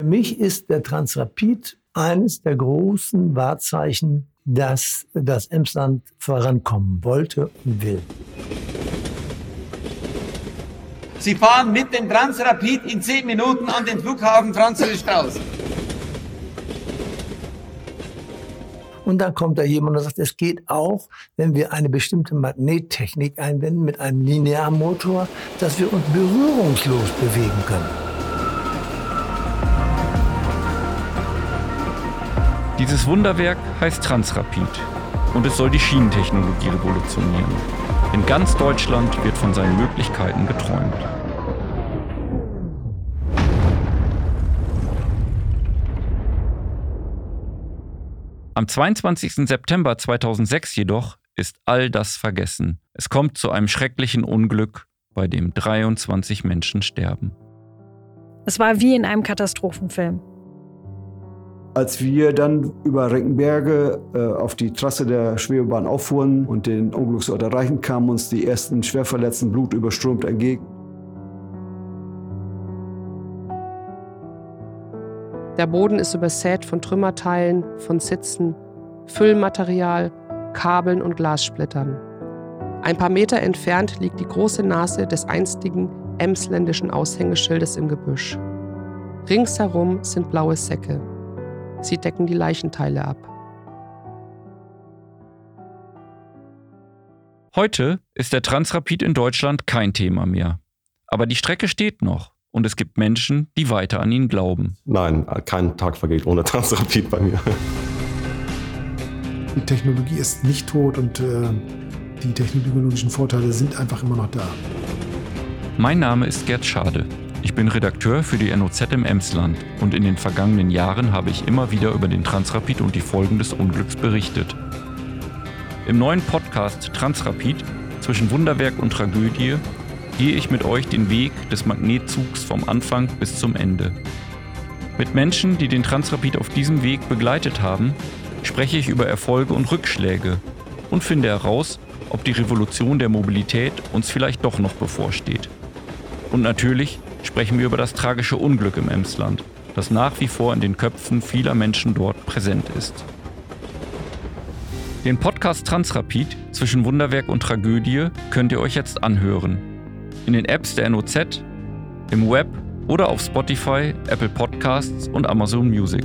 Für mich ist der Transrapid eines der großen Wahrzeichen, dass das Emsland vorankommen wollte und will. Sie fahren mit dem Transrapid in zehn Minuten an den Flughafen Franz Strauß. Und dann kommt da jemand und sagt, es geht auch, wenn wir eine bestimmte Magnettechnik einwenden mit einem Linearmotor, dass wir uns berührungslos bewegen können. Dieses Wunderwerk heißt Transrapid und es soll die Schienentechnologie revolutionieren. In ganz Deutschland wird von seinen Möglichkeiten geträumt. Am 22. September 2006 jedoch ist all das vergessen. Es kommt zu einem schrecklichen Unglück, bei dem 23 Menschen sterben. Es war wie in einem Katastrophenfilm. Als wir dann über Reckenberge äh, auf die Trasse der Schwebebahn auffuhren und den Unglücksort erreichen, kamen uns die ersten Schwerverletzten blutüberströmt entgegen. Der Boden ist übersät von Trümmerteilen, von Sitzen, Füllmaterial, Kabeln und Glassplittern. Ein paar Meter entfernt liegt die große Nase des einstigen emsländischen Aushängeschildes im Gebüsch. Ringsherum sind blaue Säcke. Sie decken die Leichenteile ab. Heute ist der Transrapid in Deutschland kein Thema mehr. Aber die Strecke steht noch und es gibt Menschen, die weiter an ihn glauben. Nein, kein Tag vergeht ohne Transrapid bei mir. Die Technologie ist nicht tot und äh, die technologischen Vorteile sind einfach immer noch da. Mein Name ist Gerd Schade. Ich bin Redakteur für die NOZ im Emsland und in den vergangenen Jahren habe ich immer wieder über den Transrapid und die Folgen des Unglücks berichtet. Im neuen Podcast Transrapid zwischen Wunderwerk und Tragödie gehe ich mit euch den Weg des Magnetzugs vom Anfang bis zum Ende. Mit Menschen, die den Transrapid auf diesem Weg begleitet haben, spreche ich über Erfolge und Rückschläge und finde heraus, ob die Revolution der Mobilität uns vielleicht doch noch bevorsteht. Und natürlich sprechen wir über das tragische Unglück im Emsland, das nach wie vor in den Köpfen vieler Menschen dort präsent ist. Den Podcast Transrapid zwischen Wunderwerk und Tragödie könnt ihr euch jetzt anhören. In den Apps der NOZ, im Web oder auf Spotify, Apple Podcasts und Amazon Music.